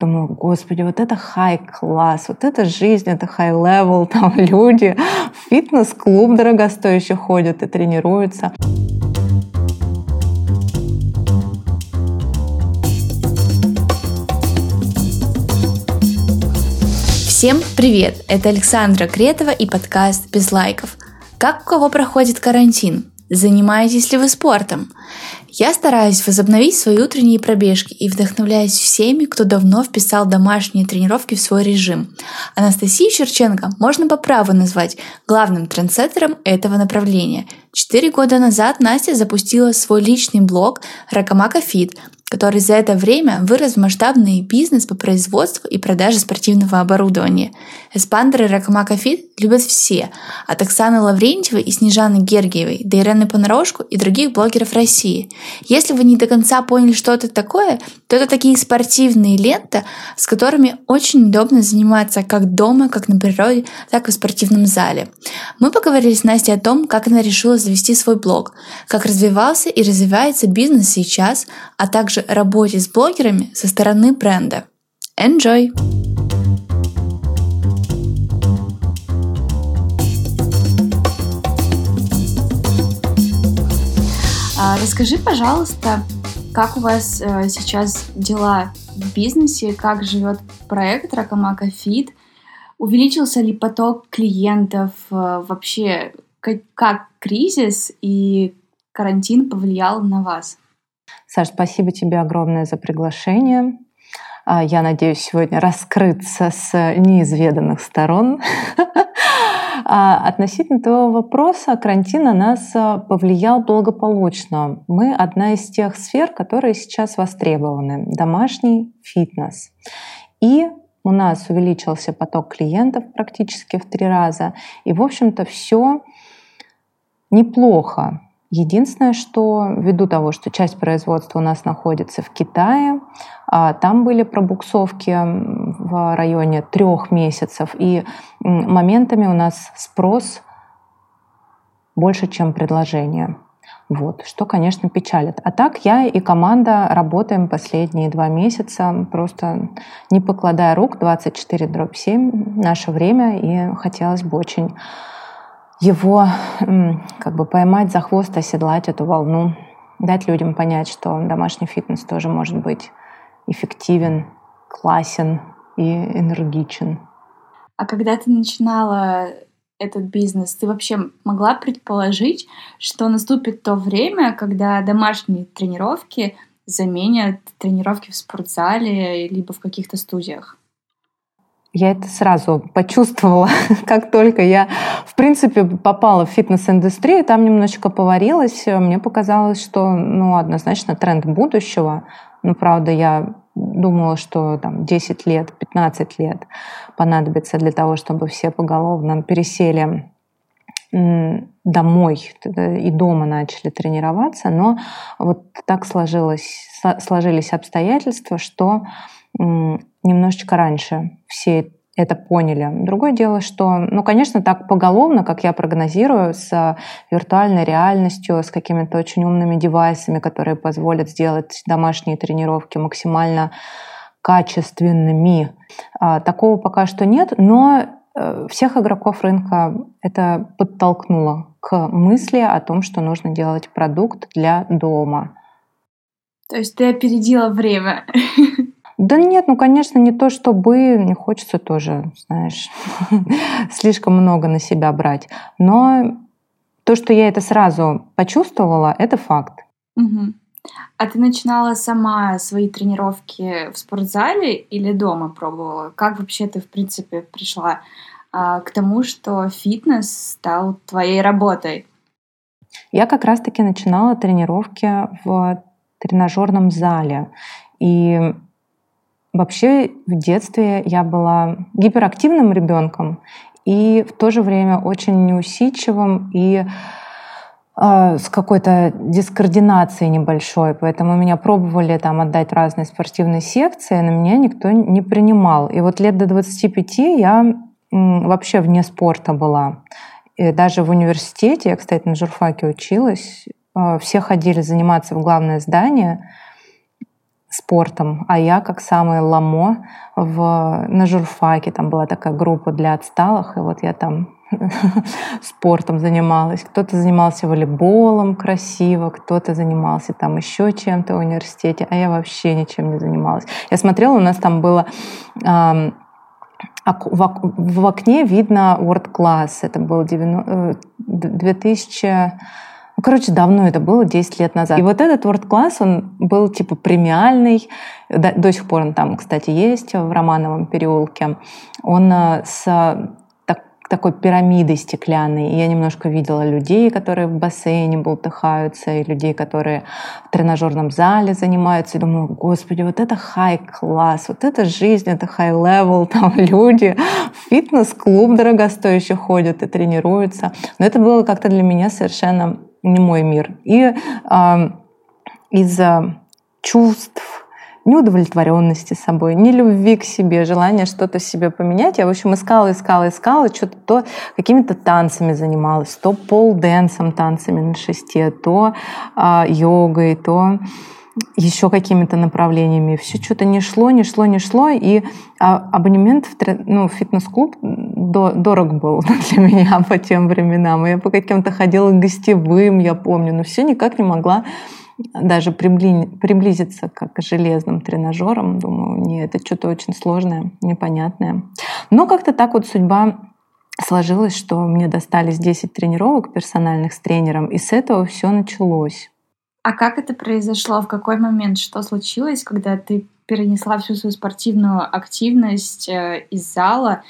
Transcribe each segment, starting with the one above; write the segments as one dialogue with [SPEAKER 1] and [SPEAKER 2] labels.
[SPEAKER 1] Думаю, господи, вот это high class, вот это жизнь, это high level, там люди в фитнес-клуб дорогостоящий ходят и тренируются.
[SPEAKER 2] Всем привет! Это Александра Кретова и подкаст «Без лайков». Как у кого проходит карантин? Занимаетесь ли вы спортом? Я стараюсь возобновить свои утренние пробежки и вдохновляюсь всеми, кто давно вписал домашние тренировки в свой режим. Анастасию Черченко можно по праву назвать главным трендсеттером этого направления. Четыре года назад Настя запустила свой личный блог «Ракамака Фит», который за это время вырос в масштабный бизнес по производству и продаже спортивного оборудования. Эспандеры Ракамака Фит любят все, от Оксаны Лаврентьевой и Снежаны Гергиевой до Ирены Понарошку и других блогеров России. Если вы не до конца поняли, что это такое, то это такие спортивные ленты, с которыми очень удобно заниматься как дома, как на природе, так и в спортивном зале. Мы поговорили с Настей о том, как она решила завести свой блог, как развивался и развивается бизнес сейчас, а также также работе с блогерами со стороны бренда. Enjoy! А, расскажи, пожалуйста, как у вас э, сейчас дела в бизнесе, как живет проект Ракамака Фит, увеличился ли поток клиентов, э, вообще как, как кризис и карантин повлиял на вас?
[SPEAKER 1] Саш, спасибо тебе огромное за приглашение. А, я надеюсь сегодня раскрыться с неизведанных сторон. А, относительно твоего вопроса, карантин на нас а, повлиял благополучно. Мы одна из тех сфер, которые сейчас востребованы. Домашний фитнес. И у нас увеличился поток клиентов практически в три раза. И, в общем-то, все неплохо. Единственное, что ввиду того, что часть производства у нас находится в Китае, а, там были пробуксовки в районе трех месяцев, и моментами у нас спрос больше, чем предложение. Вот, что, конечно, печалит. А так я и команда работаем последние два месяца, просто не покладая рук, 24 дробь 7 наше время, и хотелось бы очень его как бы поймать за хвост, оседлать эту волну, дать людям понять, что домашний фитнес тоже может быть эффективен, классен и энергичен.
[SPEAKER 2] А когда ты начинала этот бизнес, ты вообще могла предположить, что наступит то время, когда домашние тренировки заменят тренировки в спортзале либо в каких-то студиях?
[SPEAKER 1] Я это сразу почувствовала, как только я, в принципе, попала в фитнес-индустрию, там немножечко поварилась, мне показалось, что, ну, однозначно тренд будущего. Ну, правда, я думала, что там 10 лет, 15 лет понадобится для того, чтобы все поголовно пересели домой и дома начали тренироваться, но вот так сложилось, сложились обстоятельства, что немножечко раньше все это поняли. Другое дело, что, ну, конечно, так поголовно, как я прогнозирую, с виртуальной реальностью, с какими-то очень умными девайсами, которые позволят сделать домашние тренировки максимально качественными. А, такого пока что нет, но э, всех игроков рынка это подтолкнуло к мысли о том, что нужно делать продукт для дома.
[SPEAKER 2] То есть ты опередила время.
[SPEAKER 1] Да нет, ну, конечно, не то чтобы, не хочется тоже, знаешь, слишком много на себя брать. Но то, что я это сразу почувствовала, это факт.
[SPEAKER 2] Угу. А ты начинала сама свои тренировки в спортзале или дома пробовала? Как вообще ты, в принципе, пришла а, к тому, что фитнес стал твоей работой?
[SPEAKER 1] Я как раз-таки начинала тренировки в тренажерном зале. И Вообще в детстве я была гиперактивным ребенком и в то же время очень неусидчивым и э, с какой-то дискоординацией небольшой. Поэтому меня пробовали там отдать разные спортивные секции, но меня никто не принимал. И вот лет до 25 я вообще вне спорта была. И даже в университете, я, кстати, на журфаке училась, э, все ходили заниматься в главное здание — спортом, а я как самое ламо в, на журфаке, там была такая группа для отсталых, и вот я там спортом занималась. Кто-то занимался волейболом красиво, кто-то занимался там еще чем-то в университете, а я вообще ничем не занималась. Я смотрела, у нас там было э, в окне видно World Class. Это был 2000 ну, короче, давно это было, 10 лет назад. И вот этот World Class, он был типа премиальный. До, до сих пор он там, кстати, есть в Романовом переулке. Он э, с так, такой пирамидой стеклянной. И я немножко видела людей, которые в бассейне болтыхаются, и людей, которые в тренажерном зале занимаются. И думаю, господи, вот это high class, вот это жизнь, это high level, там люди в фитнес-клуб дорогостоящий ходят и тренируются. Но это было как-то для меня совершенно не мой мир. И э, из-за чувств, неудовлетворенности собой, нелюбви к себе, желания что-то себе поменять. Я, в общем, искала, искала, искала, что-то то какими-то танцами занималась, то пол-дэнсом, танцами на шесте, то э, йогой, то еще какими-то направлениями. Все что-то не шло, не шло, не шло. И а, абонемент в ну, фитнес-клуб до, дорог был для меня по тем временам. Я по каким-то ходила гостевым, я помню, но все никак не могла даже приблизиться как к железным тренажерам. Думаю, нет, это что-то очень сложное, непонятное. Но как-то так вот судьба сложилась, что мне достались 10 тренировок персональных с тренером, и с этого все началось.
[SPEAKER 2] А как это произошло? В какой момент? Что случилось, когда ты перенесла всю свою спортивную активность э, из зала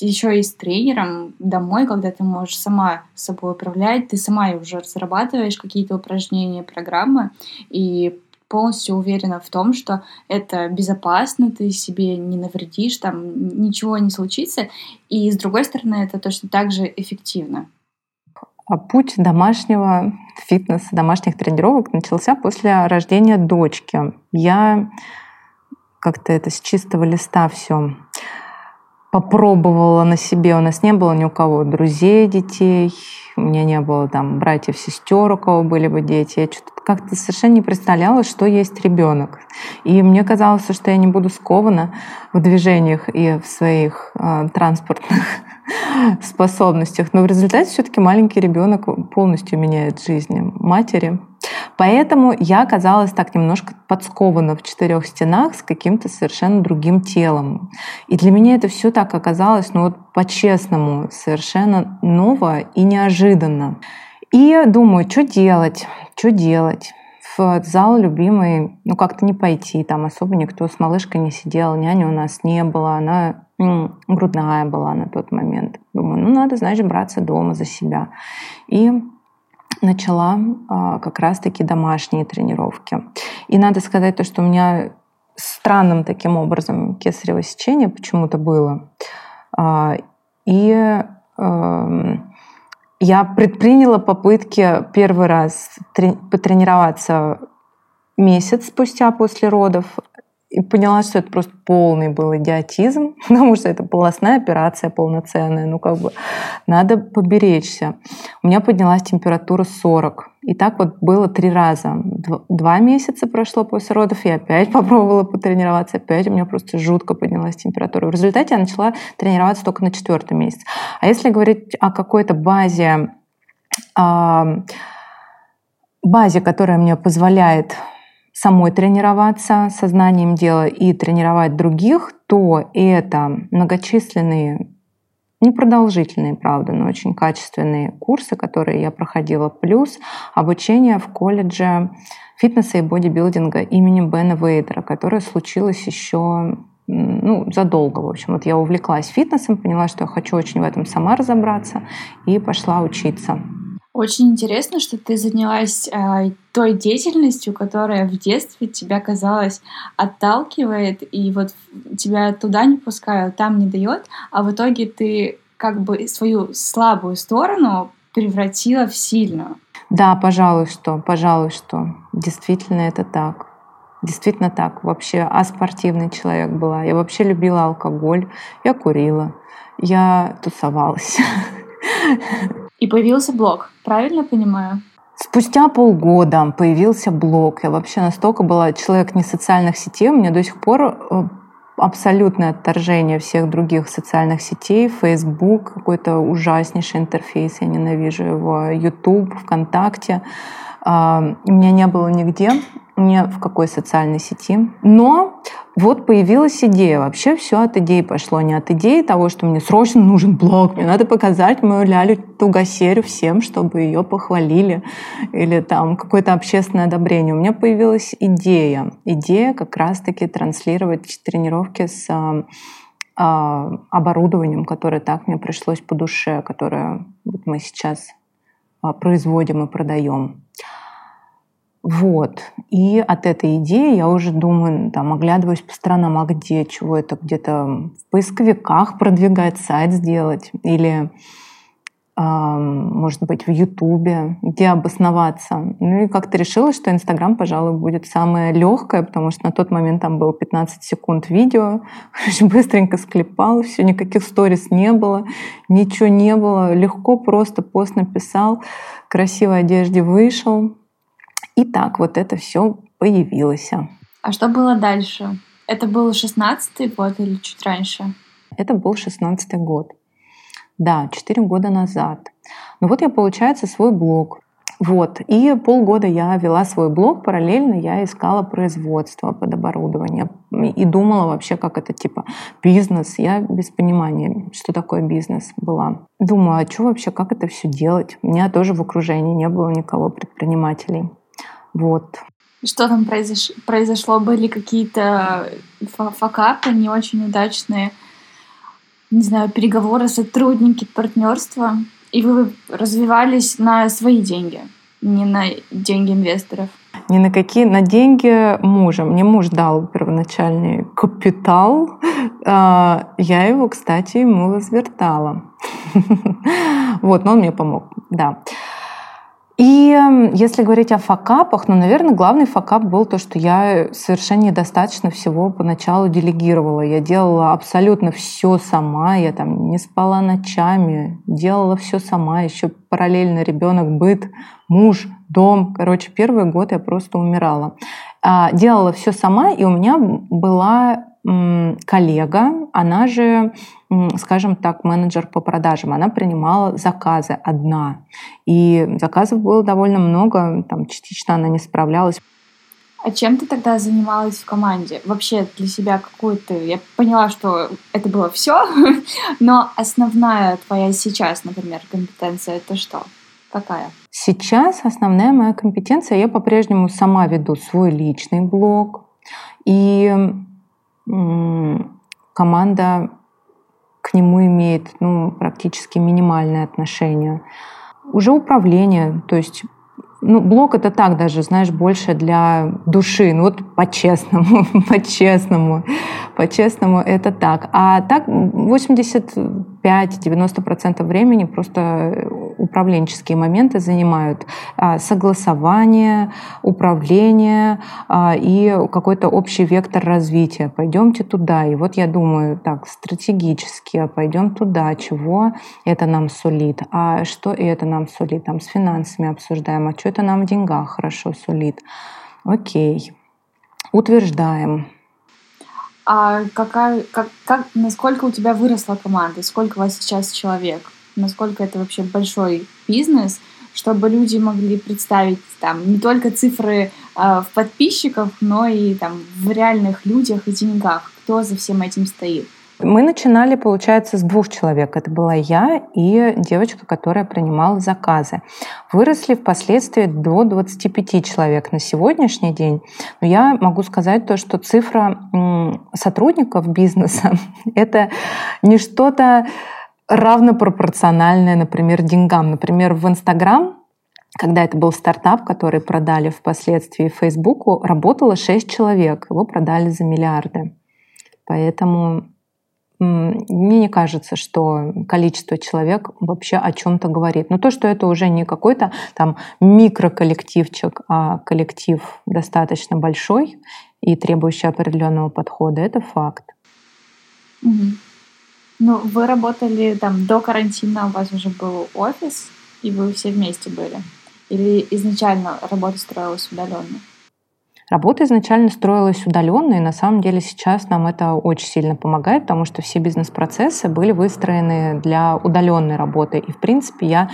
[SPEAKER 2] еще и с тренером домой, когда ты можешь сама собой управлять, ты сама уже разрабатываешь какие-то упражнения, программы, и полностью уверена в том, что это безопасно, ты себе не навредишь, там ничего не случится. И с другой стороны, это точно так же эффективно.
[SPEAKER 1] А путь домашнего фитнеса, домашних тренировок начался после рождения дочки. Я как-то это с чистого листа все попробовала на себе. У нас не было ни у кого друзей, детей, у меня не было там братьев, сестер, у кого были бы дети. Я что-то как-то совершенно не представляла, что есть ребенок. И мне казалось, что я не буду скована в движениях и в своих э, транспортных способностях. Но в результате все-таки маленький ребенок полностью меняет жизнь матери. Поэтому я оказалась так немножко подскована в четырех стенах с каким-то совершенно другим телом. И для меня это все так оказалось, ну вот по-честному, совершенно ново и неожиданно. И думаю, что делать, что делать в зал любимый, ну как-то не пойти, там особо никто с малышкой не сидел, няни у нас не было, она грудная была на тот момент. Думаю, ну надо, значит, браться дома за себя. И начала а, как раз-таки домашние тренировки. И надо сказать то, что у меня странным таким образом кесарево сечение почему-то было. А, и э, я предприняла попытки первый раз потренироваться месяц спустя после родов и поняла, что это просто полный был идиотизм, потому что это полостная операция полноценная, ну как бы надо поберечься. У меня поднялась температура 40. И так вот было три раза. Два месяца прошло после родов, я опять попробовала потренироваться, опять у меня просто жутко поднялась температура. В результате я начала тренироваться только на четвертый месяц. А если говорить о какой-то базе, базе, которая мне позволяет самой тренироваться сознанием дела и тренировать других, то это многочисленные непродолжительные, правда, но очень качественные курсы, которые я проходила, плюс обучение в колледже фитнеса и бодибилдинга имени Бена Вейдера, которое случилось еще ну, задолго, в общем. Вот я увлеклась фитнесом, поняла, что я хочу очень в этом сама разобраться и пошла учиться.
[SPEAKER 2] Очень интересно, что ты занялась э, той деятельностью, которая в детстве тебя, казалось, отталкивает, и вот тебя туда не пускают, там не дает, а в итоге ты как бы свою слабую сторону превратила в сильную.
[SPEAKER 1] Да, пожалуй, что, пожалуй, что. Действительно это так. Действительно так. Вообще аспортивный человек была. Я вообще любила алкоголь. Я курила. Я тусовалась.
[SPEAKER 2] И появился блог, правильно понимаю?
[SPEAKER 1] Спустя полгода появился блог. Я вообще настолько была человек не социальных сетей, у меня до сих пор э, абсолютное отторжение всех других социальных сетей. Facebook какой-то ужаснейший интерфейс, я ненавижу его. YouTube, ВКонтакте. А, у меня не было нигде, ни в какой социальной сети. Но вот появилась идея. Вообще все от идеи пошло. Не от идеи того, что мне срочно нужен блог, мне надо показать мою Лялю Тугасерю всем, чтобы ее похвалили. Или там какое-то общественное одобрение. У меня появилась идея. Идея как раз-таки транслировать тренировки с а, оборудованием, которое так мне пришлось по душе, которое мы сейчас а, производим и продаем. Вот. И от этой идеи я уже думаю, там, оглядываюсь по сторонам, а где, чего это, где-то в поисковиках продвигать, сайт сделать, или, может быть, в Ютубе, где обосноваться. Ну и как-то решила, что Инстаграм, пожалуй, будет самое легкое, потому что на тот момент там было 15 секунд видео, быстренько склепал, все, никаких сторис не было, ничего не было, легко просто пост написал, красивой одежде вышел, и так вот это все появилось.
[SPEAKER 2] А что было дальше? Это был шестнадцатый год или чуть раньше?
[SPEAKER 1] Это был шестнадцатый год. Да, четыре года назад. Ну вот я, получается, свой блог. Вот. И полгода я вела свой блог, параллельно я искала производство под оборудование. И думала вообще, как это типа бизнес. Я без понимания, что такое бизнес была. Думаю, а что вообще, как это все делать? У меня тоже в окружении не было никого предпринимателей. Вот.
[SPEAKER 2] Что там произош... произошло? Были какие-то факапы не очень удачные? Не знаю, переговоры, сотрудники, партнерство? И вы развивались на свои деньги, не на деньги инвесторов?
[SPEAKER 1] Ни на какие, на деньги мужа. Мне муж дал первоначальный капитал. А, я его, кстати, ему возвертала. Вот, но он мне помог, да. И если говорить о факапах, ну, наверное, главный факап был то, что я совершенно недостаточно всего поначалу делегировала. Я делала абсолютно все сама, я там не спала ночами, делала все сама, еще параллельно ребенок, быт, муж, дом. Короче, первый год я просто умирала. А, делала все сама, и у меня была коллега, она же, скажем так, менеджер по продажам, она принимала заказы одна. И заказов было довольно много, там частично она не справлялась.
[SPEAKER 2] А чем ты тогда занималась в команде? Вообще для себя какую-то... Я поняла, что это было все, но основная твоя сейчас, например, компетенция — это что? Какая?
[SPEAKER 1] Сейчас основная моя компетенция, я по-прежнему сама веду свой личный блог. И команда к нему имеет ну, практически минимальное отношение. Уже управление, то есть ну, блог это так даже, знаешь, больше для души. Ну вот по-честному, по-честному, по-честному это так. А так 85-90% времени просто управленческие моменты занимают а, согласование, управление а, и какой-то общий вектор развития. Пойдемте туда. И вот я думаю, так, стратегически, а пойдем туда, чего это нам сулит, а что это нам сулит, там с финансами обсуждаем, а что это нам в деньгах хорошо сулит. Окей, утверждаем.
[SPEAKER 2] А какая, как, как, насколько у тебя выросла команда? Сколько у вас сейчас человек? Насколько это вообще большой бизнес, чтобы люди могли представить там не только цифры э, в подписчиках, но и там в реальных людях и деньгах, кто за всем этим стоит?
[SPEAKER 1] Мы начинали, получается, с двух человек. Это была я и девочка, которая принимала заказы. Выросли впоследствии до 25 человек на сегодняшний день. Но я могу сказать то, что цифра сотрудников бизнеса — это не что-то равнопропорциональное, например, деньгам. Например, в Инстаграм когда это был стартап, который продали впоследствии Фейсбуку, работало 6 человек, его продали за миллиарды. Поэтому мне не кажется, что количество человек вообще о чем-то говорит. Но то, что это уже не какой-то там микроколлективчик, а коллектив достаточно большой и требующий определенного подхода, это факт.
[SPEAKER 2] Угу. Ну, вы работали там до карантина, у вас уже был офис, и вы все вместе были. Или изначально работа строилась удаленно?
[SPEAKER 1] Работа изначально строилась удаленно, и на самом деле сейчас нам это очень сильно помогает, потому что все бизнес-процессы были выстроены для удаленной работы. И, в принципе, я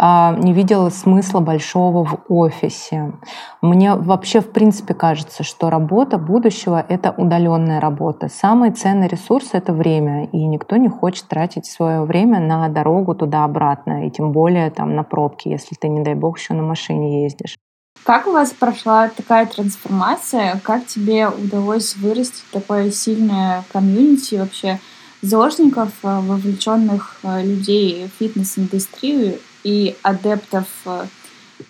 [SPEAKER 1] не видела смысла большого в офисе. Мне вообще, в принципе, кажется, что работа будущего — это удаленная работа. Самый ценный ресурс — это время, и никто не хочет тратить свое время на дорогу туда-обратно, и тем более там на пробки, если ты, не дай бог, еще на машине ездишь.
[SPEAKER 2] Как у вас прошла такая трансформация? Как тебе удалось вырастить такое сильное комьюнити вообще заложников, э, вовлеченных э, людей в фитнес-индустрию и адептов э,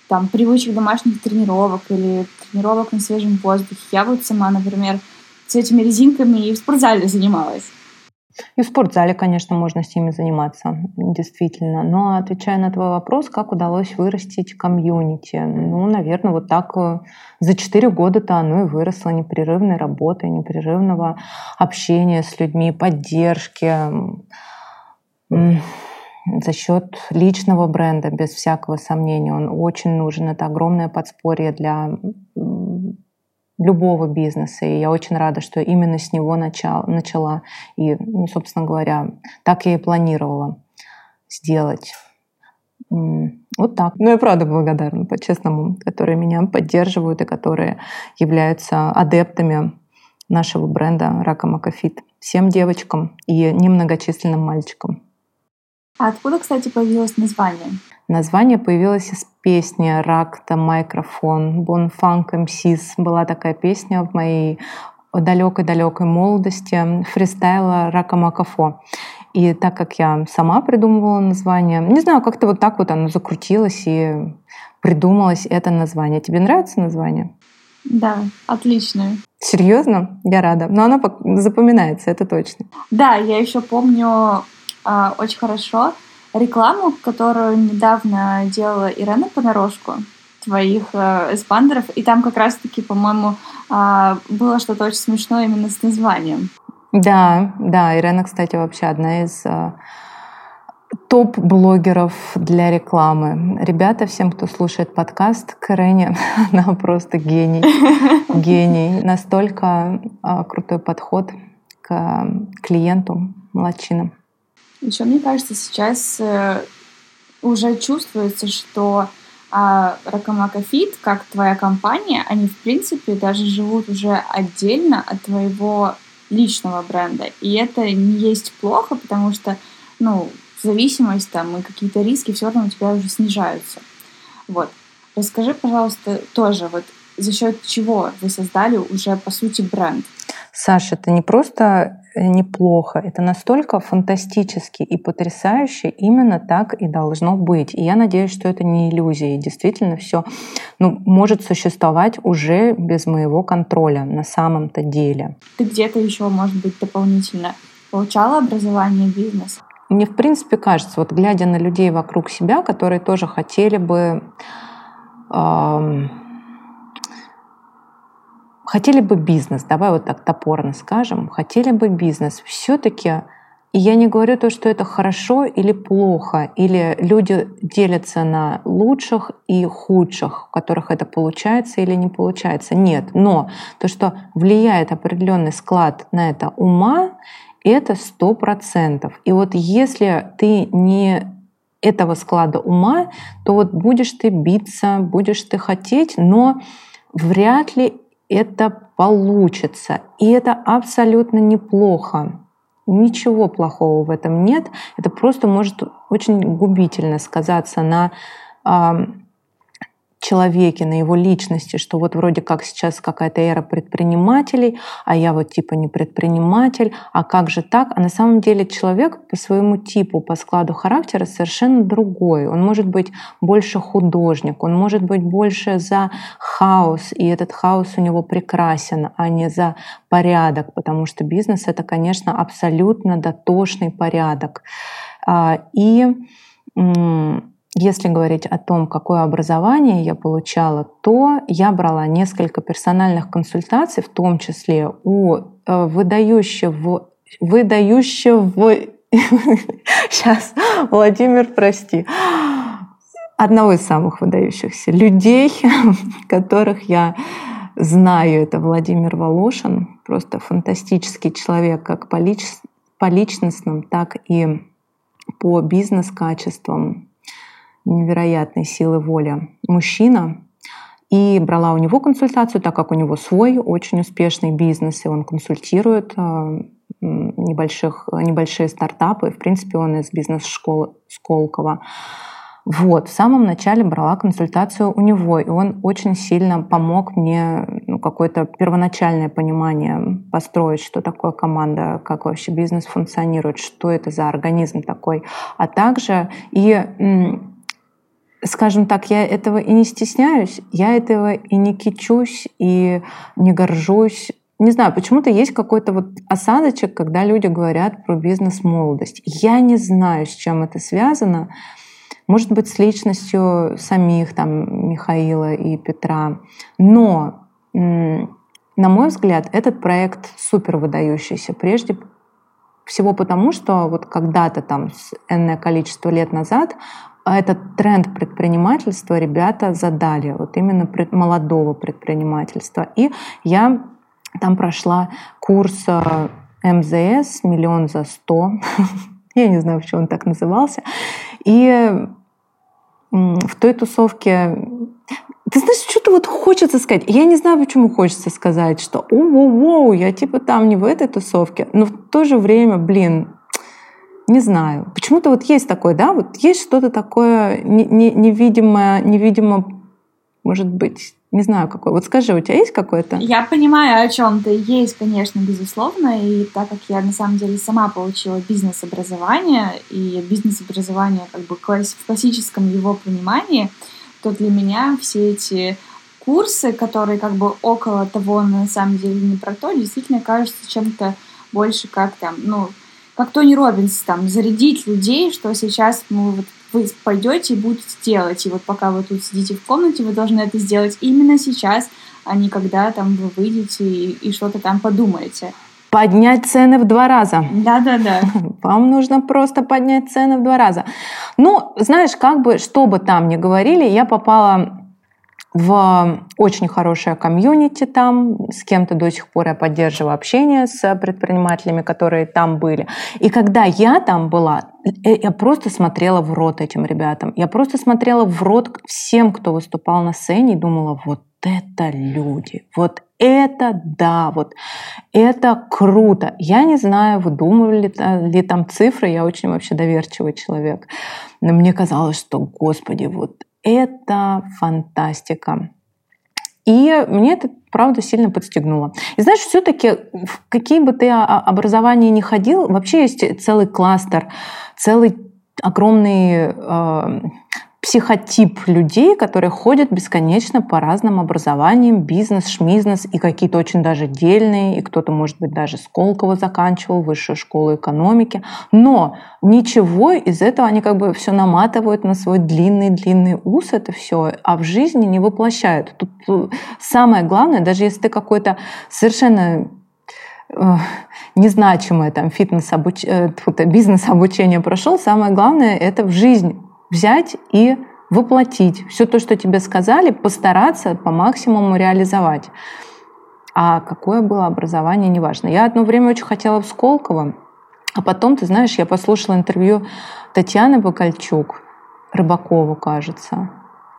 [SPEAKER 2] там, привычек домашних тренировок или тренировок на свежем воздухе? Я вот сама, например, с этими резинками и в спортзале занималась.
[SPEAKER 1] И в спортзале, конечно, можно с ними заниматься, действительно. Но отвечая на твой вопрос, как удалось вырастить комьюнити? Ну, наверное, вот так э, за четыре года-то оно и выросло непрерывной работы, непрерывного общения с людьми, поддержки за счет личного бренда, без всякого сомнения. Он очень нужен. Это огромное подспорье для любого бизнеса. И я очень рада, что именно с него начал, начала. И, ну, собственно говоря, так я и планировала сделать. Вот так. Ну, я правда благодарна, по-честному, которые меня поддерживают и которые являются адептами нашего бренда Рака Макафит. Всем девочкам и немногочисленным мальчикам.
[SPEAKER 2] А откуда, кстати, появилось название?
[SPEAKER 1] Название появилось из песни «Ракта Микрофон». Бонфанк МСИС была такая песня в моей далекой-далекой молодости фристайла Рака Макафо. И так как я сама придумывала название, не знаю, как-то вот так вот оно закрутилось и придумалось это название. Тебе нравится название?
[SPEAKER 2] Да, отлично.
[SPEAKER 1] Серьезно? Я рада. Но оно запоминается, это точно.
[SPEAKER 2] Да, я еще помню э, очень хорошо рекламу, которую недавно делала Ирена понарошку твоих э, эспандеров, и там как раз-таки, по-моему, э, было что-то очень смешное именно с названием.
[SPEAKER 1] Да, да, Ирена, кстати, вообще одна из э, топ-блогеров для рекламы. Ребята, всем, кто слушает подкаст, Кэрене, она просто гений, гений. Настолько э, крутой подход к клиенту, молодчинам.
[SPEAKER 2] Еще, мне кажется, сейчас э, уже чувствуется, что а Ракамака как твоя компания, они, в принципе, даже живут уже отдельно от твоего личного бренда. И это не есть плохо, потому что, ну, зависимость там и какие-то риски все равно у тебя уже снижаются. Вот. Расскажи, пожалуйста, тоже, вот за счет чего вы создали уже, по сути, бренд?
[SPEAKER 1] Саша, это не просто неплохо, это настолько фантастически и потрясающе, именно так и должно быть. И я надеюсь, что это не иллюзия, и действительно все ну, может существовать уже без моего контроля на самом-то деле.
[SPEAKER 2] Ты где-то еще, может быть, дополнительно получала образование бизнеса?
[SPEAKER 1] Мне, в принципе, кажется, вот глядя на людей вокруг себя, которые тоже хотели бы эм, хотели бы бизнес, давай вот так топорно скажем, хотели бы бизнес, все-таки и я не говорю то, что это хорошо или плохо, или люди делятся на лучших и худших, у которых это получается или не получается. Нет, но то, что влияет определенный склад на это ума, это сто процентов. И вот если ты не этого склада ума, то вот будешь ты биться, будешь ты хотеть, но вряд ли это получится. И это абсолютно неплохо. Ничего плохого в этом нет. Это просто может очень губительно сказаться на человеке, на его личности, что вот вроде как сейчас какая-то эра предпринимателей, а я вот типа не предприниматель, а как же так? А на самом деле человек по своему типу, по складу характера совершенно другой. Он может быть больше художник, он может быть больше за хаос, и этот хаос у него прекрасен, а не за порядок, потому что бизнес это, конечно, абсолютно дотошный порядок. А, и если говорить о том, какое образование я получала, то я брала несколько персональных консультаций, в том числе у э, выдающего, выдающего сейчас, Владимир, прости, одного из самых выдающихся людей, которых я знаю, это Владимир Волошин. Просто фантастический человек как по, лич... по личностным, так и по бизнес-качествам. Невероятной силы воли. Мужчина. И брала у него консультацию, так как у него свой очень успешный бизнес, и он консультирует э, небольших, небольшие стартапы. В принципе, он из бизнес-школы Сколково. Вот, в самом начале брала консультацию у него, и он очень сильно помог мне ну, какое-то первоначальное понимание построить, что такое команда, как вообще бизнес функционирует, что это за организм такой, а также и скажем так, я этого и не стесняюсь, я этого и не кичусь, и не горжусь. Не знаю, почему-то есть какой-то вот осадочек, когда люди говорят про бизнес-молодость. Я не знаю, с чем это связано, может быть, с личностью самих там Михаила и Петра. Но, на мой взгляд, этот проект супер выдающийся. Прежде всего потому, что вот когда-то там энное количество лет назад этот тренд предпринимательства ребята задали, вот именно молодого предпринимательства. И я там прошла курс э, МЗС «Миллион за сто». Я не знаю, почему он так назывался. И в той тусовке ты знаешь, что-то вот хочется сказать. Я не знаю, почему хочется сказать, что о-о-о, я типа там не в этой тусовке, но в то же время, блин, не знаю. Почему-то вот есть такое, да, вот есть что-то такое невидимое, невидимо, может быть, не знаю какой. Вот скажи, у тебя есть какое-то?
[SPEAKER 2] Я понимаю, о чем ты. Есть, конечно, безусловно. И так как я на самом деле сама получила бизнес-образование, и бизнес-образование как бы в классическом его понимании, то для меня все эти курсы, которые как бы около того, на самом деле не про то, действительно кажутся чем-то больше как там, ну, как Тони Робинс, там, зарядить людей, что сейчас ну, вот вы пойдете и будете делать. И вот пока вы тут сидите в комнате, вы должны это сделать именно сейчас, а не когда там вы выйдете и, и что-то там подумаете.
[SPEAKER 1] Поднять цены в два раза.
[SPEAKER 2] Да-да-да.
[SPEAKER 1] Вам нужно просто поднять цены в два раза. Ну, знаешь, как бы, что бы там ни говорили, я попала в очень хорошее комьюнити там, с кем-то до сих пор я поддерживаю общение с предпринимателями, которые там были. И когда я там была, э, я просто смотрела в рот этим ребятам. Я просто смотрела в рот всем, кто выступал на сцене и думала, вот это люди, вот это да, вот это круто. Я не знаю, выдумывали ли, ли там цифры, я очень вообще доверчивый человек. Но мне казалось, что, господи, вот это фантастика. И мне это, правда, сильно подстегнуло. И знаешь, все-таки, в какие бы ты образования ни ходил, вообще есть целый кластер, целый огромный э, психотип людей, которые ходят бесконечно по разным образованиям, бизнес, шмизнес, и какие-то очень даже дельные, и кто-то, может быть, даже Сколково заканчивал, высшую школу экономики. Но ничего из этого они как бы все наматывают на свой длинный-длинный ус, это все, а в жизни не воплощают. Тут э, самое главное, даже если ты какой-то совершенно э, незначимое там фитнес-обуч... Э, бизнес-обучение прошел, самое главное это в жизнь взять и воплотить. Все то, что тебе сказали, постараться по максимуму реализовать. А какое было образование, неважно. Я одно время очень хотела в Сколково, а потом, ты знаешь, я послушала интервью Татьяны Бакальчук, Рыбакову, кажется.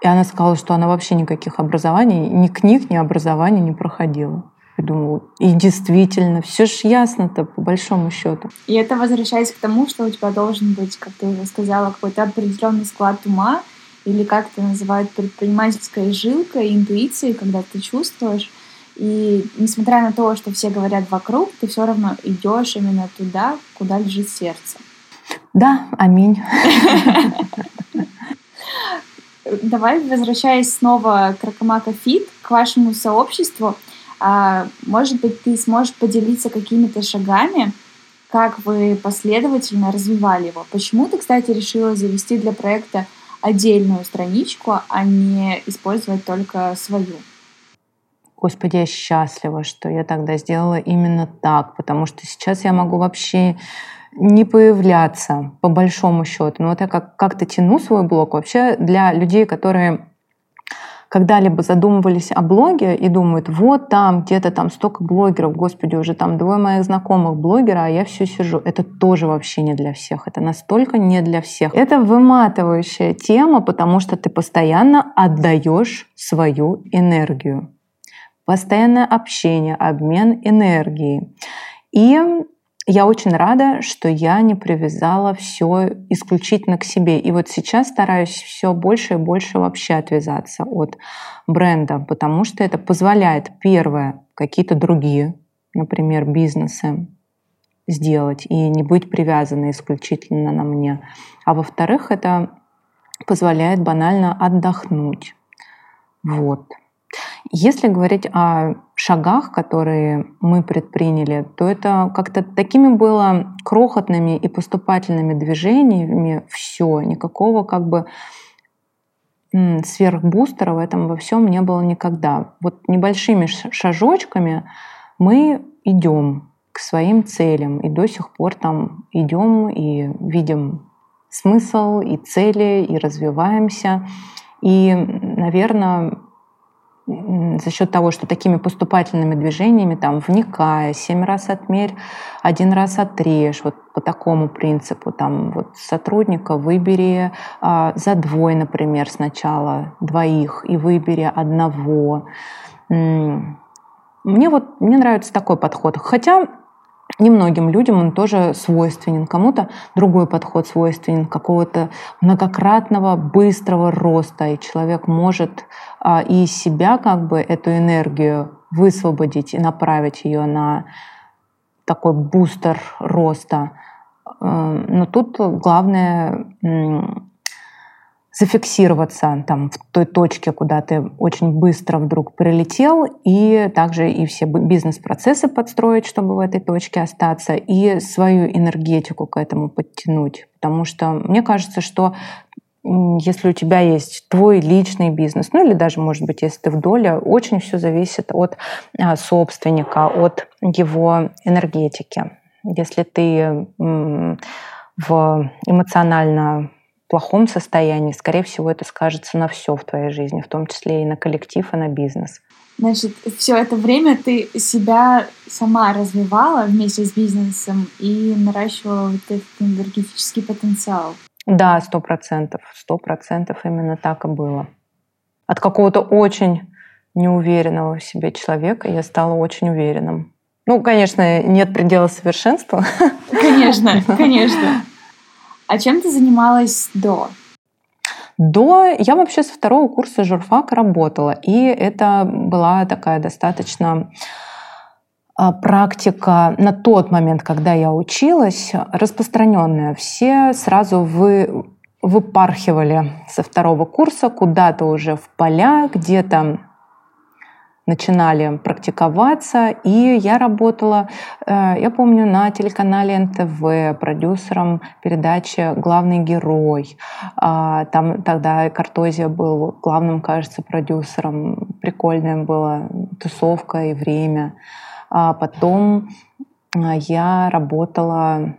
[SPEAKER 1] И она сказала, что она вообще никаких образований, ни книг, ни образования не проходила. Думаю, и действительно, все ж ясно-то по большому счету.
[SPEAKER 2] И это возвращаясь к тому, что у тебя должен быть, как ты уже сказала, какой-то определенный склад ума, или как это называют, предпринимательская жилка, интуиция, когда ты чувствуешь. И несмотря на то, что все говорят вокруг, ты все равно идешь именно туда, куда лежит сердце.
[SPEAKER 1] Да, аминь.
[SPEAKER 2] Давай, возвращаясь снова к Ракамака Фит, к вашему сообществу, может быть, ты сможешь поделиться какими-то шагами, как вы последовательно развивали его. Почему ты, кстати, решила завести для проекта отдельную страничку, а не использовать только свою?
[SPEAKER 1] Господи, я счастлива, что я тогда сделала именно так, потому что сейчас я могу вообще не появляться, по большому счету. Но вот я как- как-то тяну свой блог. Вообще для людей, которые когда-либо задумывались о блоге и думают, вот там где-то там столько блогеров, господи, уже там двое моих знакомых блогера, а я все сижу. Это тоже вообще не для всех. Это настолько не для всех. Это выматывающая тема, потому что ты постоянно отдаешь свою энергию. Постоянное общение, обмен энергией. И я очень рада, что я не привязала все исключительно к себе. И вот сейчас стараюсь все больше и больше вообще отвязаться от бренда, потому что это позволяет, первое, какие-то другие, например, бизнесы сделать и не быть привязанной исключительно на мне. А во-вторых, это позволяет банально отдохнуть. Вот. Если говорить о шагах, которые мы предприняли, то это как-то такими было крохотными и поступательными движениями все, никакого как бы сверхбустера в этом во всем не было никогда. Вот небольшими шажочками мы идем к своим целям и до сих пор там идем и видим смысл и цели и развиваемся. И, наверное, за счет того, что такими поступательными движениями, там, вникая, семь раз отмерь, один раз отрежь, вот по такому принципу, там, вот сотрудника выбери а, за двое, например, сначала двоих, и выбери одного. Мне вот, мне нравится такой подход. Хотя немногим людям он тоже свойственен. Кому-то другой подход свойственен какого-то многократного быстрого роста, и человек может а, и себя как бы эту энергию высвободить и направить ее на такой бустер роста. Э, но тут главное зафиксироваться там в той точке, куда ты очень быстро вдруг прилетел, и также и все бизнес-процессы подстроить, чтобы в этой точке остаться, и свою энергетику к этому подтянуть. Потому что мне кажется, что если у тебя есть твой личный бизнес, ну или даже, может быть, если ты в доле, очень все зависит от а, собственника, от его энергетики. Если ты в эмоционально плохом состоянии, скорее всего, это скажется на все в твоей жизни, в том числе и на коллектив, и на бизнес.
[SPEAKER 2] Значит, все это время ты себя сама развивала вместе с бизнесом и наращивала вот этот энергетический потенциал.
[SPEAKER 1] Да, сто процентов, сто процентов именно так и было. От какого-то очень неуверенного в себе человека я стала очень уверенным. Ну, конечно, нет предела совершенства.
[SPEAKER 2] Конечно, конечно. А чем ты занималась до?
[SPEAKER 1] До я вообще с второго курса журфака работала, и это была такая достаточно а, практика на тот момент, когда я училась, распространенная. Все сразу вы, выпархивали со второго курса куда-то уже в поля, где-то начинали практиковаться, и я работала, э, я помню, на телеканале НТВ продюсером передачи «Главный герой». А, там тогда Картозия был главным, кажется, продюсером. Прикольная была тусовка и время. А потом э, я работала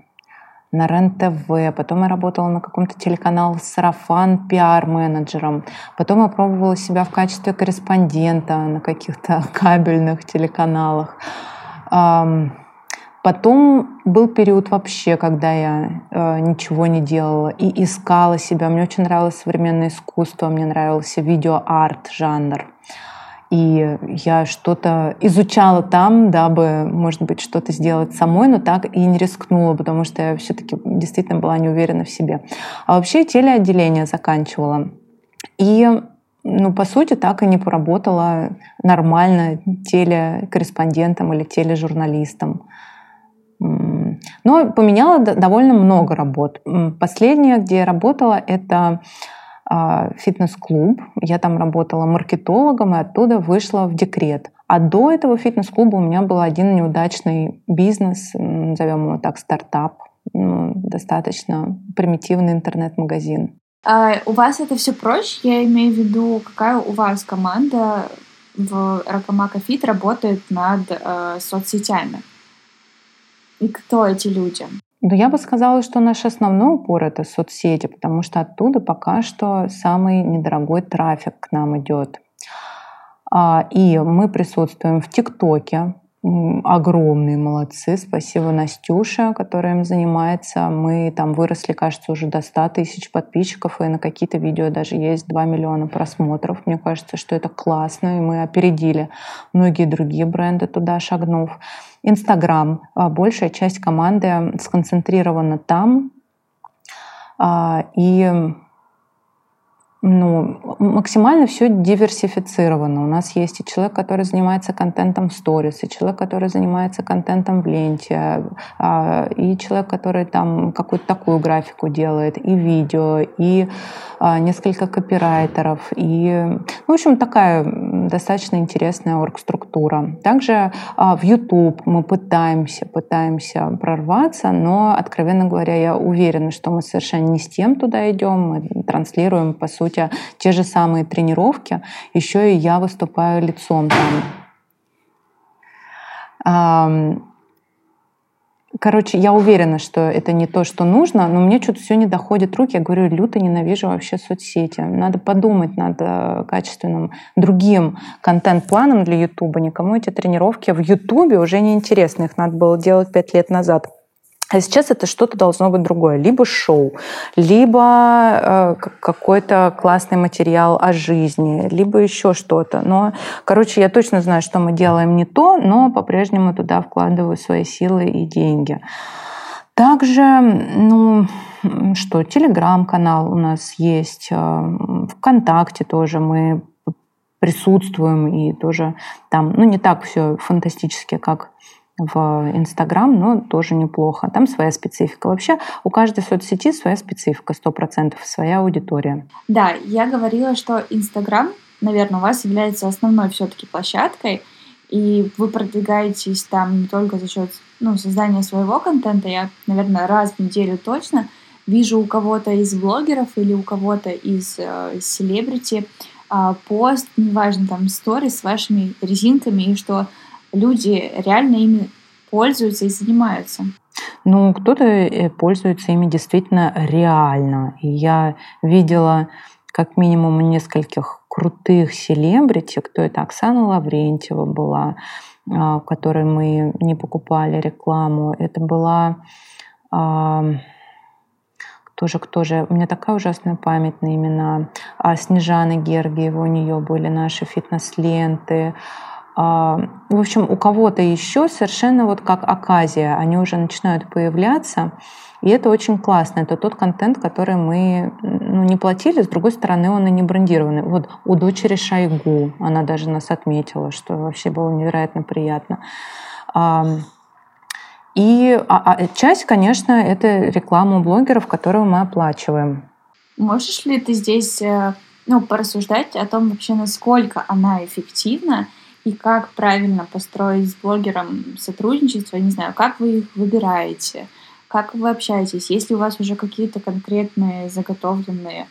[SPEAKER 1] на РЕН-ТВ, потом я работала на каком-то телеканале «Сарафан» пиар-менеджером, потом я пробовала себя в качестве корреспондента на каких-то кабельных телеканалах. Потом был период вообще, когда я э, ничего не делала и искала себя. Мне очень нравилось современное искусство, мне нравился видеоарт жанр. И я что-то изучала там, дабы, может быть, что-то сделать самой, но так и не рискнула, потому что я все-таки действительно была не уверена в себе. А вообще телеотделение заканчивала. И ну, по сути, так и не поработала нормально телекорреспондентом или тележурналистом. Но поменяла довольно много работ. Последнее, где я работала, это фитнес-клуб. Я там работала маркетологом и оттуда вышла в декрет. А до этого фитнес-клуба у меня был один неудачный бизнес, назовем его так, стартап, ну, достаточно примитивный интернет-магазин.
[SPEAKER 2] А у вас это все проще? Я имею в виду, какая у вас команда в Ракамака Фит работает над э, соцсетями? И кто эти люди?
[SPEAKER 1] Ну, я бы сказала, что наш основной упор — это соцсети, потому что оттуда пока что самый недорогой трафик к нам идет. А, и мы присутствуем в ТикТоке, огромные молодцы. Спасибо Настюше, которая им занимается. Мы там выросли, кажется, уже до 100 тысяч подписчиков, и на какие-то видео даже есть 2 миллиона просмотров. Мне кажется, что это классно, и мы опередили многие другие бренды туда шагнув. Инстаграм. А, большая часть команды сконцентрирована там. А, и ну, максимально все диверсифицировано. У нас есть и человек, который занимается контентом в сторис, и человек, который занимается контентом в ленте, а, и человек, который там какую-то такую графику делает, и видео, и несколько копирайтеров, и, ну, в общем, такая достаточно интересная оргструктура. Также а, в YouTube мы пытаемся, пытаемся прорваться, но, откровенно говоря, я уверена, что мы совершенно не с тем туда идем, мы транслируем, по сути, те же самые тренировки, еще и я выступаю лицом там. Короче, я уверена, что это не то, что нужно, но мне что-то все не доходит руки. Я говорю, люто ненавижу вообще соцсети. Надо подумать над э, качественным другим контент-планом для Ютуба. Никому эти тренировки в Ютубе уже не интересны. Их надо было делать пять лет назад. А сейчас это что-то должно быть другое. Либо шоу, либо э, какой-то классный материал о жизни, либо еще что-то. Но, короче, я точно знаю, что мы делаем не то, но по-прежнему туда вкладываю свои силы и деньги. Также, ну, что, телеграм-канал у нас есть, э, ВКонтакте тоже мы присутствуем и тоже там, ну, не так все фантастически, как в Инстаграм, но тоже неплохо. Там своя специфика. Вообще у каждой соцсети своя специфика, сто процентов, своя аудитория.
[SPEAKER 2] Да, я говорила, что Инстаграм, наверное, у вас является основной все-таки площадкой, и вы продвигаетесь там не только за счет ну, создания своего контента. Я, наверное, раз в неделю точно вижу у кого-то из блогеров или у кого-то из э, селебрити э, пост, неважно, там, сторис с вашими резинками, и что люди реально ими пользуются и занимаются?
[SPEAKER 1] Ну, кто-то э, пользуется ими действительно реально. И я видела как минимум нескольких крутых селебрити, кто это Оксана Лаврентьева была, а, в которой мы не покупали рекламу. Это была кто же, кто же, у меня такая ужасная память на имена. А Снежана Гергиева, у нее были наши фитнес-ленты. А, в общем, у кого-то еще совершенно вот как оказия, они уже начинают появляться, и это очень классно. Это тот контент, который мы ну, не платили, с другой стороны, он и не брендированный. Вот у дочери Шойгу, она даже нас отметила, что вообще было невероятно приятно. И а, а часть, конечно, это реклама блогеров, которую мы оплачиваем.
[SPEAKER 2] Можешь ли ты здесь э, ну, порассуждать о том вообще, насколько она эффективна, и как правильно построить с блогером сотрудничество, не знаю, как вы их выбираете, как вы общаетесь, есть ли у вас уже какие-то конкретные заготовленные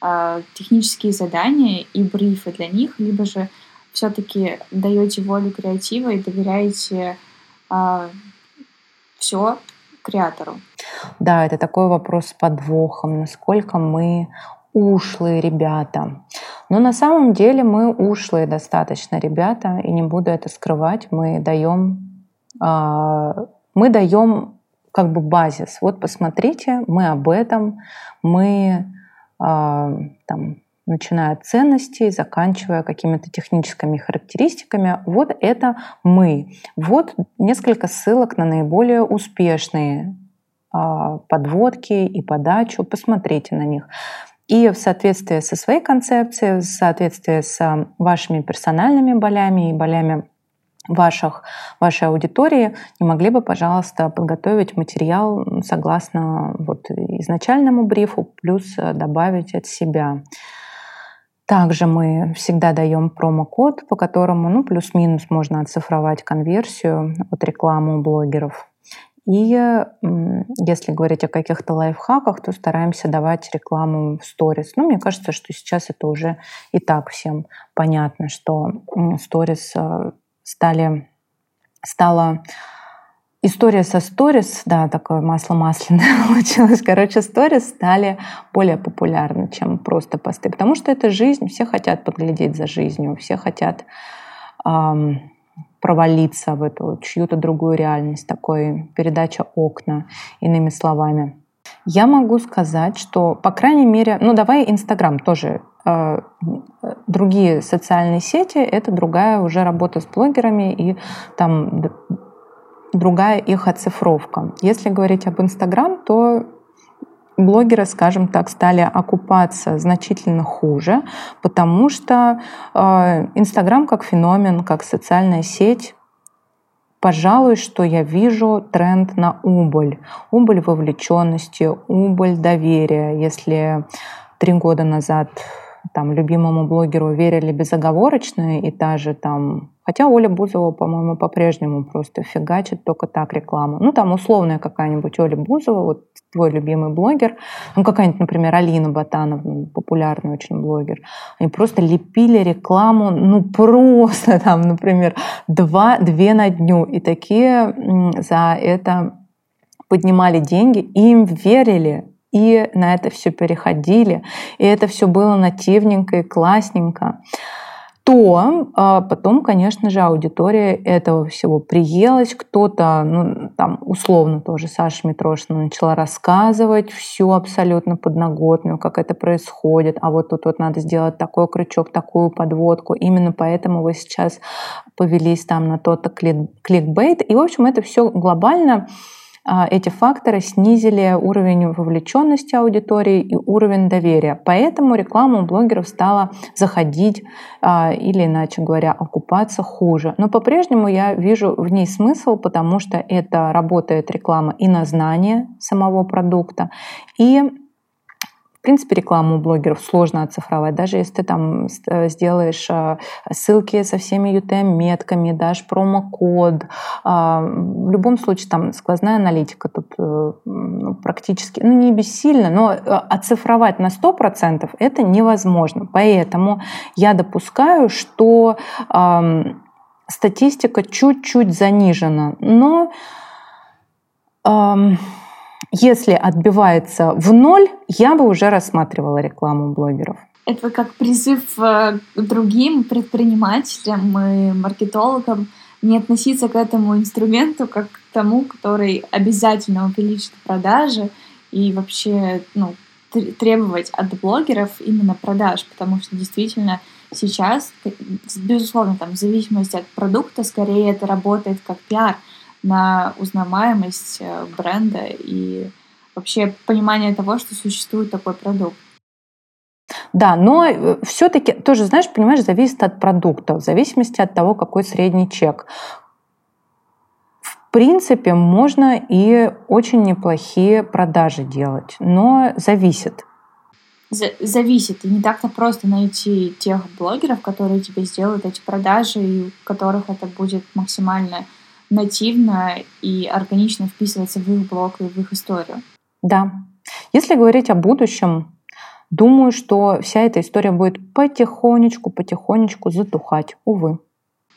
[SPEAKER 2] э, технические задания и брифы для них, либо же все-таки даете волю креатива и доверяете э, а, все креатору?
[SPEAKER 1] Да, это такой вопрос с подвохом, насколько мы ушлые ребята. Но на самом деле мы ушлые достаточно ребята, и не буду это скрывать, мы даем, а, мы даем как бы базис. Вот посмотрите, мы об этом, мы а, там, начиная от ценностей, заканчивая какими-то техническими характеристиками. Вот это мы. Вот несколько ссылок на наиболее успешные а, подводки и подачу. Посмотрите на них. И в соответствии со своей концепцией, в соответствии с вашими персональными болями и болями ваших, вашей аудитории, не могли бы, пожалуйста, подготовить материал согласно вот изначальному брифу, плюс добавить от себя. Также мы всегда даем промокод, по которому ну, плюс-минус можно оцифровать конверсию от рекламы у блогеров. И если говорить о каких-то лайфхаках, то стараемся давать рекламу в сторис. Ну, мне кажется, что сейчас это уже и так всем понятно, что сторис э, стали, стало история со сторис, да, такое масло масляное получилось. Короче, сторис стали более популярны, чем просто посты, потому что это жизнь, все хотят подглядеть за жизнью, все хотят эм, провалиться в эту чью-то другую реальность, такой передача окна, иными словами. Я могу сказать, что, по крайней мере, ну давай Инстаграм тоже э, другие социальные сети это другая уже работа с блогерами и там другая их оцифровка. Если говорить об Инстаграм, то блогеры, скажем так, стали окупаться значительно хуже, потому что э, Инстаграм как феномен, как социальная сеть, пожалуй, что я вижу тренд на убыль. Убыль вовлеченности, убыль доверия. Если три года назад там, любимому блогеру верили безоговорочно, и та же там... Хотя Оля Бузова, по-моему, по-прежнему просто фигачит только так рекламу. Ну, там условная какая-нибудь Оля Бузова, вот твой любимый блогер, ну, какая-нибудь, например, Алина Батанова, популярный очень блогер, они просто лепили рекламу, ну, просто там, например, два, две на дню, и такие за это поднимали деньги, им верили, и на это все переходили, и это все было нативненько и классненько то а, потом, конечно же, аудитория этого всего приелась. Кто-то, ну, там, условно тоже Саша Митрошина начала рассказывать всю абсолютно подноготную, как это происходит. А вот тут вот надо сделать такой крючок, такую подводку. Именно поэтому вы сейчас повелись там на тот-то кликбейт. И, в общем, это все глобально эти факторы снизили уровень вовлеченности аудитории и уровень доверия. Поэтому реклама у блогеров стала заходить а, или, иначе говоря, окупаться хуже. Но по-прежнему я вижу в ней смысл, потому что это работает реклама и на знание самого продукта, и принципе, рекламу блогеров сложно оцифровать. Даже если ты там э, сделаешь э, ссылки со всеми UTM-метками, дашь промокод, а, в любом случае там сквозная аналитика тут э, ну, практически, ну не бессильно, но оцифровать на 100% это невозможно. Поэтому я допускаю, что статистика чуть-чуть занижена, но если отбивается в ноль, я бы уже рассматривала рекламу блогеров.
[SPEAKER 2] Это как призыв э, другим предпринимателям и маркетологам не относиться к этому инструменту как к тому, который обязательно увеличит продажи и вообще ну, требовать от блогеров именно продаж, потому что действительно сейчас, безусловно, там, в зависимости от продукта, скорее это работает как пиар — на узнаваемость э, бренда и вообще понимание того, что существует такой продукт.
[SPEAKER 1] Да, но э, все-таки тоже, знаешь, понимаешь, зависит от продукта, в зависимости от того, какой средний чек. В принципе, можно и очень неплохие продажи делать, но зависит.
[SPEAKER 2] Зависит. И не так-то просто найти тех блогеров, которые тебе сделают эти продажи, и у которых это будет максимально нативно и органично вписываться в их блог и в их историю.
[SPEAKER 1] Да. Если говорить о будущем, думаю, что вся эта история будет потихонечку, потихонечку затухать, увы.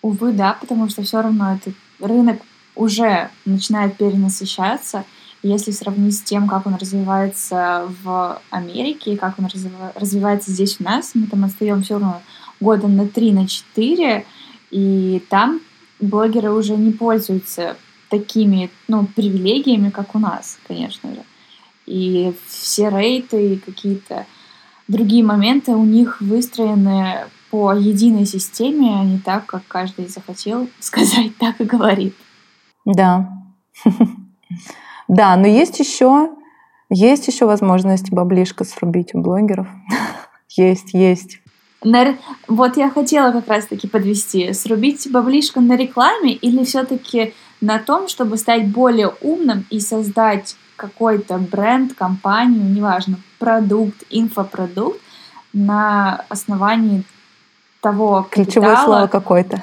[SPEAKER 2] Увы, да, потому что все равно этот рынок уже начинает перенасыщаться. Если сравнить с тем, как он развивается в Америке, как он развивается здесь у нас, мы там отстаем все равно года на три, на четыре, и там блогеры уже не пользуются такими, ну, привилегиями, как у нас, конечно же. И все рейты и какие-то другие моменты у них выстроены по единой системе, а не так, как каждый захотел сказать, так и говорит.
[SPEAKER 1] Да. Да, но есть еще, есть еще возможность баблишко срубить у блогеров. Есть, есть.
[SPEAKER 2] На... Вот я хотела как раз-таки подвести. Срубить баблишко на рекламе или все-таки на том, чтобы стать более умным и создать какой-то бренд, компанию, неважно, продукт, инфопродукт на основании того
[SPEAKER 1] капитала. Ключевое слово какой-то.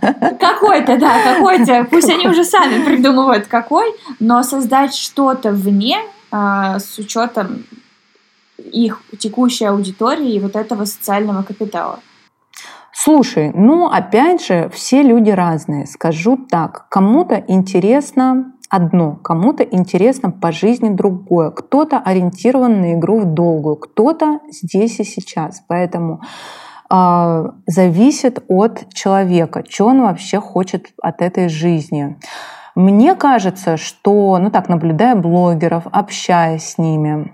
[SPEAKER 2] Какой-то, да, какой-то. Пусть они уже сами придумывают какой, но создать что-то вне а, с учетом их текущей аудитории и вот этого социального капитала?
[SPEAKER 1] Слушай, ну опять же, все люди разные. Скажу так, кому-то интересно одно, кому-то интересно по жизни другое, кто-то ориентирован на игру в долгую, кто-то здесь и сейчас. Поэтому э, зависит от человека, что он вообще хочет от этой жизни. Мне кажется, что, ну так, наблюдая блогеров, общаясь с ними,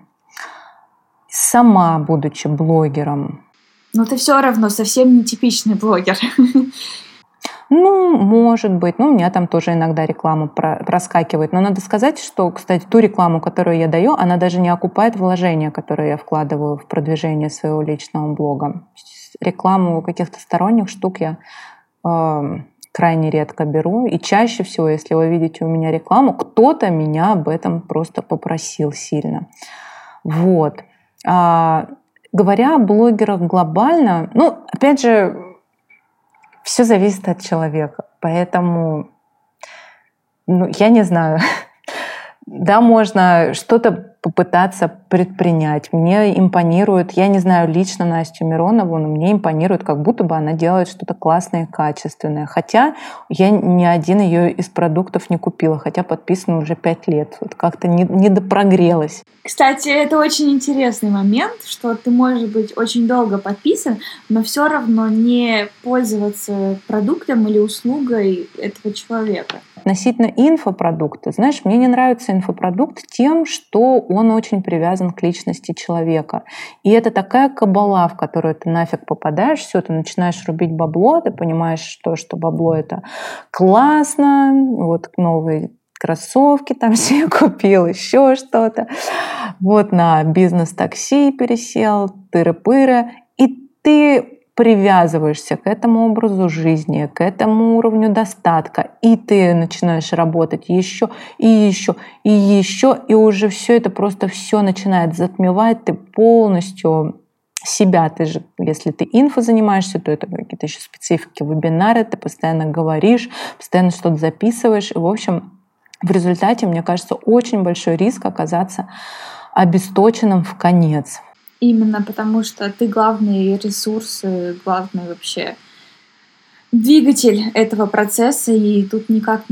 [SPEAKER 1] сама будучи блогером.
[SPEAKER 2] Но ты все равно совсем нетипичный блогер.
[SPEAKER 1] Ну, может быть. Ну, у меня там тоже иногда реклама проскакивает. Но надо сказать, что, кстати, ту рекламу, которую я даю, она даже не окупает вложения, которые я вкладываю в продвижение своего личного блога. Рекламу каких-то сторонних штук я э, крайне редко беру. И чаще всего, если вы видите у меня рекламу, кто-то меня об этом просто попросил сильно. Вот. А, говоря о блогерах глобально, ну, опять же, все зависит от человека. Поэтому, ну, я не знаю. Да, можно что-то попытаться предпринять. Мне импонирует, я не знаю лично Настю Миронову, но мне импонирует, как будто бы она делает что-то классное и качественное. Хотя я ни один ее из продуктов не купила, хотя подписана уже пять лет. Вот как-то не, не допрогрелась.
[SPEAKER 2] Кстати, это очень интересный момент, что ты можешь быть очень долго подписан, но все равно не пользоваться продуктом или услугой этого человека.
[SPEAKER 1] Относительно инфопродукта, знаешь, мне не нравится инфопродукт тем, что он очень привязан к личности человека. И это такая кабала, в которую ты нафиг попадаешь, все, ты начинаешь рубить бабло, ты понимаешь, что, что бабло это классно, вот новые кроссовки там все купил, еще что-то. Вот на бизнес-такси пересел, тыры-пыры. И ты привязываешься к этому образу жизни, к этому уровню достатка, и ты начинаешь работать еще и еще и еще, и уже все это просто все начинает затмевать, ты полностью себя, ты же, если ты инфо занимаешься, то это какие-то еще специфики вебинары, ты постоянно говоришь, постоянно что-то записываешь, и, в общем, в результате, мне кажется, очень большой риск оказаться обесточенным в конец.
[SPEAKER 2] Именно потому что ты главный ресурс, главный вообще двигатель этого процесса, и тут никак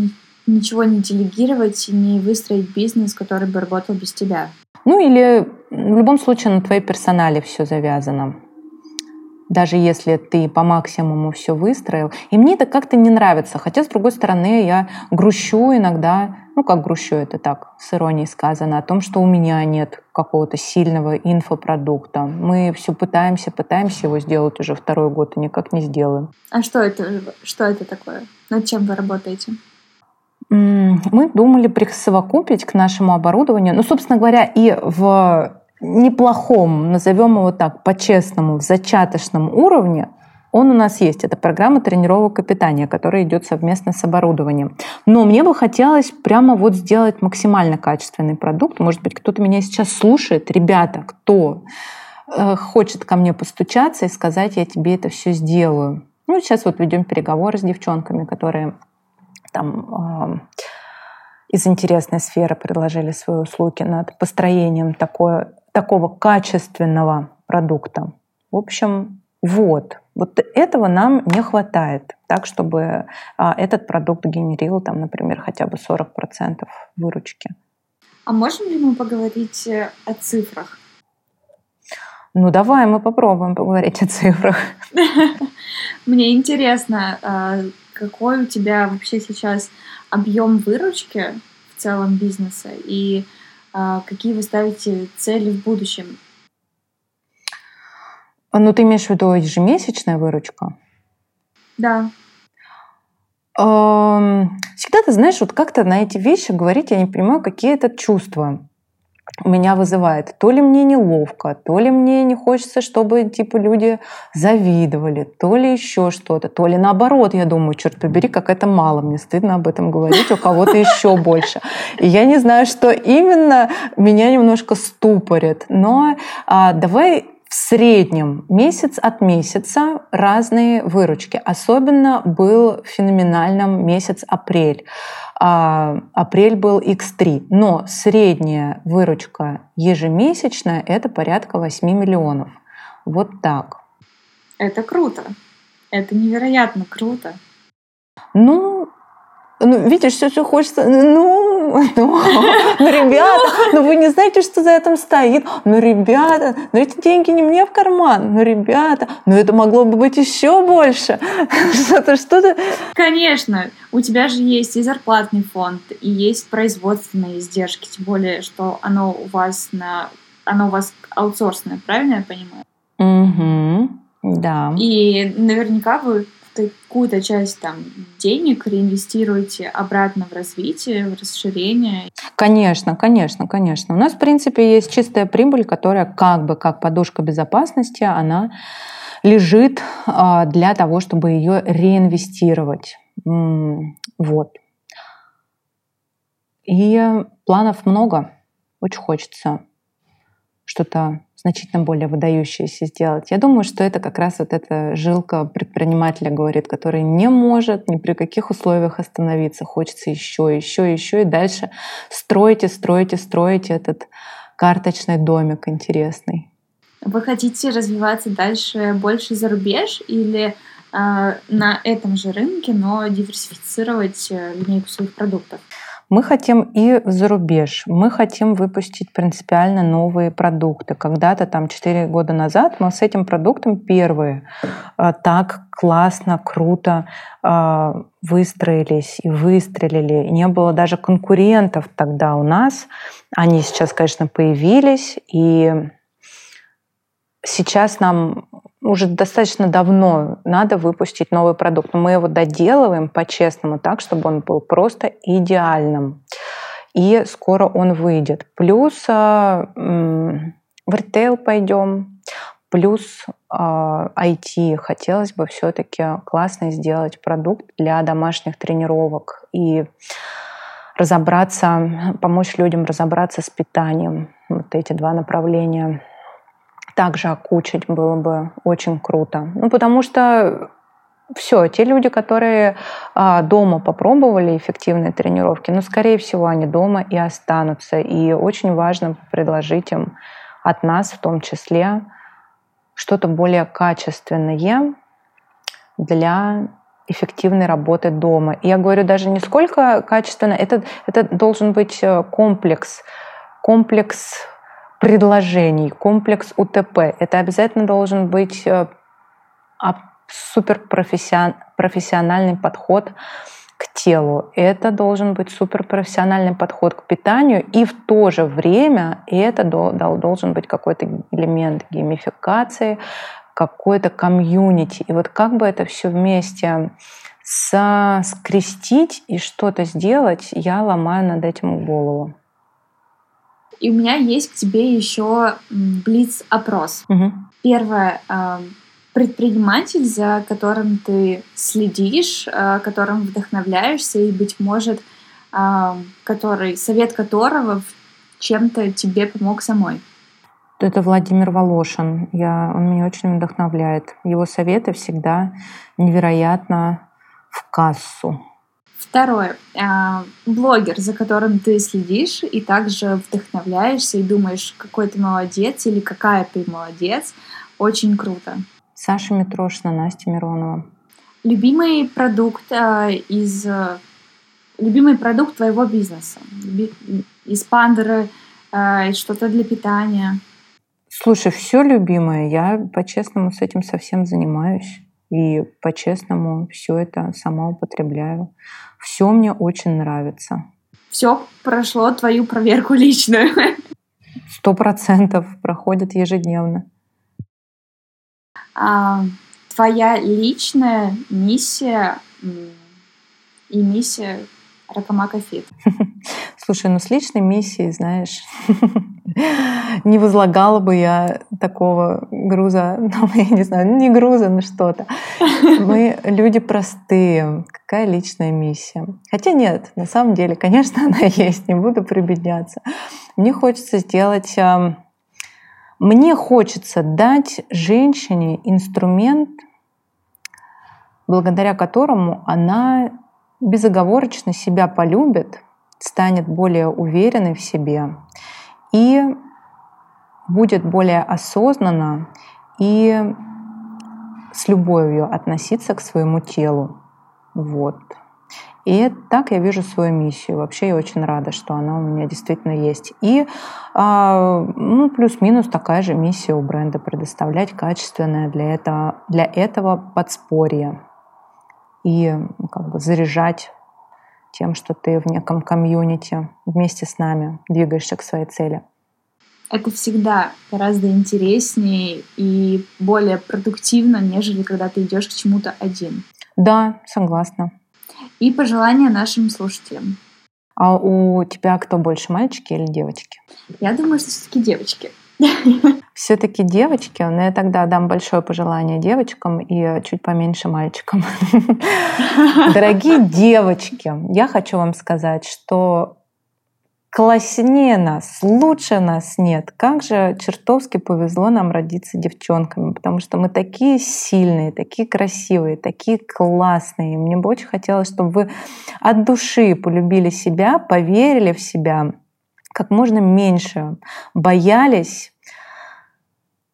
[SPEAKER 2] ничего не делегировать не выстроить бизнес, который бы работал без тебя.
[SPEAKER 1] Ну или в любом случае на твоей персонале все завязано даже если ты по максимуму все выстроил. И мне это как-то не нравится. Хотя, с другой стороны, я грущу иногда, ну как грущу, это так, с иронией сказано, о том, что у меня нет какого-то сильного инфопродукта. Мы все пытаемся, пытаемся его сделать уже второй год и никак не сделаем.
[SPEAKER 2] А что это, что это такое? Над чем вы работаете?
[SPEAKER 1] Мы думали присовокупить к нашему оборудованию, ну, собственно говоря, и в неплохом, назовем его так, по-честному, в зачаточном уровне, он у нас есть. Это программа тренировок и питания, которая идет совместно с оборудованием. Но мне бы хотелось прямо вот сделать максимально качественный продукт. Может быть, кто-то меня сейчас слушает. Ребята, кто э, хочет ко мне постучаться и сказать, я тебе это все сделаю. Ну, сейчас вот ведем переговоры с девчонками, которые там э, из интересной сферы предложили свои услуги над построением такое такого качественного продукта. В общем, вот. Вот этого нам не хватает, так, чтобы а, этот продукт генерил, там, например, хотя бы 40% выручки.
[SPEAKER 2] А можем ли мы поговорить э, о цифрах?
[SPEAKER 1] Ну, давай мы попробуем поговорить о цифрах.
[SPEAKER 2] Мне интересно, а, какой у тебя вообще сейчас объем выручки в целом бизнеса и а, какие вы ставите цели в будущем?
[SPEAKER 1] Ну, ты имеешь в виду ежемесячная выручка?
[SPEAKER 2] Да.
[SPEAKER 1] Всегда ты знаешь, вот как-то на эти вещи говорить, я не понимаю, какие это чувства меня вызывает. То ли мне неловко, то ли мне не хочется, чтобы типа люди завидовали, то ли еще что-то, то ли наоборот, я думаю, черт побери, как это мало, мне стыдно об этом говорить, у кого-то еще больше. И я не знаю, что именно меня немножко ступорит, но а, давай в среднем месяц от месяца разные выручки. Особенно был феноменальным месяц апрель. А, апрель был X3, но средняя выручка ежемесячная – это порядка 8 миллионов. Вот так.
[SPEAKER 2] Это круто. Это невероятно круто.
[SPEAKER 1] Ну, ну видишь, все, все хочется. Ну, ну, ну, ну, ребята, ну вы не знаете, что за этим стоит. Ну, ребята, ну эти деньги не мне в карман. Ну, ребята, ну это могло бы быть еще больше. Что-то, что-то.
[SPEAKER 2] Конечно, у тебя же есть и зарплатный фонд, и есть производственные издержки, тем более, что оно у вас на оно у вас аутсорсное, правильно я понимаю?
[SPEAKER 1] Угу, да.
[SPEAKER 2] И наверняка вы какую-то часть там денег реинвестируете обратно в развитие, в расширение?
[SPEAKER 1] Конечно, конечно, конечно. У нас, в принципе, есть чистая прибыль, которая как бы как подушка безопасности, она лежит а, для того, чтобы ее реинвестировать. Вот. И планов много. Очень хочется что-то значительно более выдающееся сделать. Я думаю, что это как раз вот эта жилка предпринимателя, говорит, который не может ни при каких условиях остановиться. Хочется еще, еще, еще и дальше строите, строите, строите этот карточный домик интересный.
[SPEAKER 2] Вы хотите развиваться дальше больше за рубеж или э, на этом же рынке, но диверсифицировать э, линейку своих продуктов?
[SPEAKER 1] Мы хотим и за рубеж. Мы хотим выпустить принципиально новые продукты. Когда-то там 4 года назад мы с этим продуктом первые э, так классно, круто э, выстроились и выстрелили. Не было даже конкурентов тогда у нас. Они сейчас, конечно, появились. И сейчас нам уже достаточно давно надо выпустить новый продукт. Но мы его доделываем по-честному так, чтобы он был просто идеальным. И скоро он выйдет. Плюс э, в ритейл пойдем, плюс э, IT. Хотелось бы все-таки классно сделать продукт для домашних тренировок и разобраться, помочь людям разобраться с питанием. Вот эти два направления также окучить было бы очень круто. Ну, потому что все, те люди, которые а, дома попробовали эффективные тренировки, ну, скорее всего, они дома и останутся. И очень важно предложить им от нас в том числе что-то более качественное для эффективной работы дома. И я говорю даже не сколько качественно, это, это должен быть э, комплекс, комплекс предложений, комплекс УТП. Это обязательно должен быть э, суперпрофессиональный подход к телу. Это должен быть суперпрофессиональный подход к питанию, и в то же время это должен быть какой-то элемент геймификации, какой-то комьюнити. И вот как бы это все вместе скрестить и что-то сделать, я ломаю над этим голову.
[SPEAKER 2] И у меня есть к тебе еще блиц-опрос.
[SPEAKER 1] Угу.
[SPEAKER 2] Первое. Предприниматель, за которым ты следишь, которым вдохновляешься и, быть может, который, совет которого чем-то тебе помог самой.
[SPEAKER 1] Это Владимир Волошин. Я, он меня очень вдохновляет. Его советы всегда невероятно в кассу.
[SPEAKER 2] Второе. А, блогер, за которым ты следишь и также вдохновляешься и думаешь, какой ты молодец или какая ты молодец. Очень круто.
[SPEAKER 1] Саша Митрошина, Настя Миронова.
[SPEAKER 2] Любимый продукт а, из... Любимый продукт твоего бизнеса? Из пандеры, а, что-то для питания?
[SPEAKER 1] Слушай, все любимое. Я по-честному с этим совсем занимаюсь. И по-честному все это сама употребляю. Все мне очень нравится.
[SPEAKER 2] Все прошло твою проверку личную.
[SPEAKER 1] Сто процентов проходит ежедневно.
[SPEAKER 2] А, твоя личная миссия и миссия Ракамака Фит?
[SPEAKER 1] Слушай, ну с личной миссией, знаешь, не возлагала бы я такого груза, ну, я не знаю, не груза, но что-то. Мы люди простые. Какая личная миссия? Хотя нет, на самом деле, конечно, она есть, не буду прибедняться. Мне хочется сделать... Мне хочется дать женщине инструмент, благодаря которому она безоговорочно себя полюбит, станет более уверенной в себе и будет более осознанно и с любовью относиться к своему телу. Вот. И так я вижу свою миссию. Вообще я очень рада, что она у меня действительно есть. И а, ну, плюс-минус такая же миссия у бренда предоставлять качественное для этого, для этого подспорье и ну, как бы заряжать тем, что ты в неком комьюнити вместе с нами двигаешься к своей цели.
[SPEAKER 2] Это всегда гораздо интереснее и более продуктивно, нежели когда ты идешь к чему-то один.
[SPEAKER 1] Да, согласна.
[SPEAKER 2] И пожелания нашим слушателям.
[SPEAKER 1] А у тебя кто больше, мальчики или девочки?
[SPEAKER 2] Я думаю, что все-таки девочки.
[SPEAKER 1] Все-таки девочки, но я тогда дам большое пожелание девочкам и чуть поменьше мальчикам. Дорогие девочки, я хочу вам сказать, что класснее нас, лучше нас нет. Как же чертовски повезло нам родиться девчонками, потому что мы такие сильные, такие красивые, такие классные. Мне бы очень хотелось, чтобы вы от души полюбили себя, поверили в себя, как можно меньше боялись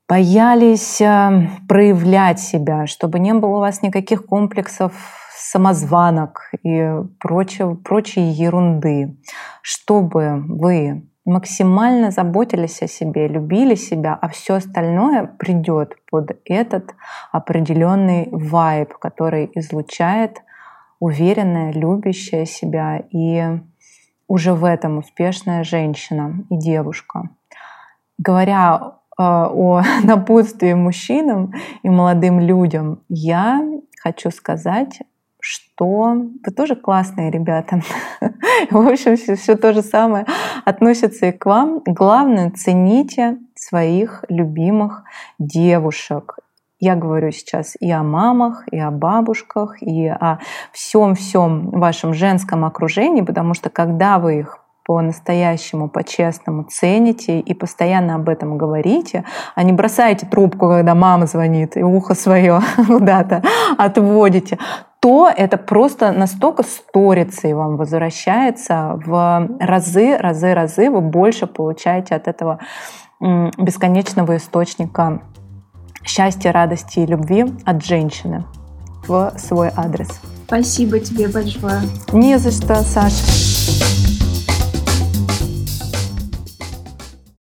[SPEAKER 1] боялись э, проявлять себя, чтобы не было у вас никаких комплексов самозванок и прочего, прочей ерунды, чтобы вы максимально заботились о себе, любили себя, а все остальное придет под этот определенный вайб, который излучает уверенная, любящая себя и уже в этом успешная женщина и девушка. Говоря э, о напутствии мужчинам и молодым людям, я хочу сказать, что вы тоже классные ребята. В общем, все, все то же самое относится и к вам. Главное, цените своих любимых девушек. Я говорю сейчас и о мамах, и о бабушках, и о всем-всем вашем женском окружении, потому что когда вы их по-настоящему, по-честному цените и постоянно об этом говорите, а не бросаете трубку, когда мама звонит, и ухо свое куда-то отводите, то это просто настолько сторится и вам возвращается. В разы, разы, разы, вы больше получаете от этого бесконечного источника счастья, радости и любви от женщины в свой адрес.
[SPEAKER 2] Спасибо тебе большое.
[SPEAKER 1] Не за что, Саша.